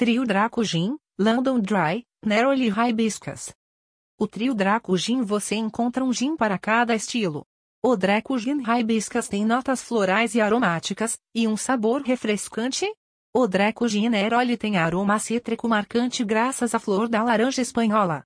Trio Draco Gin, London Dry, Neroli Hibiscus. O trio Draco Gin você encontra um gin para cada estilo. O Draco Gin Hibiscus tem notas florais e aromáticas, e um sabor refrescante. O Draco Gin Neroli tem aroma cítrico marcante graças à flor da laranja espanhola.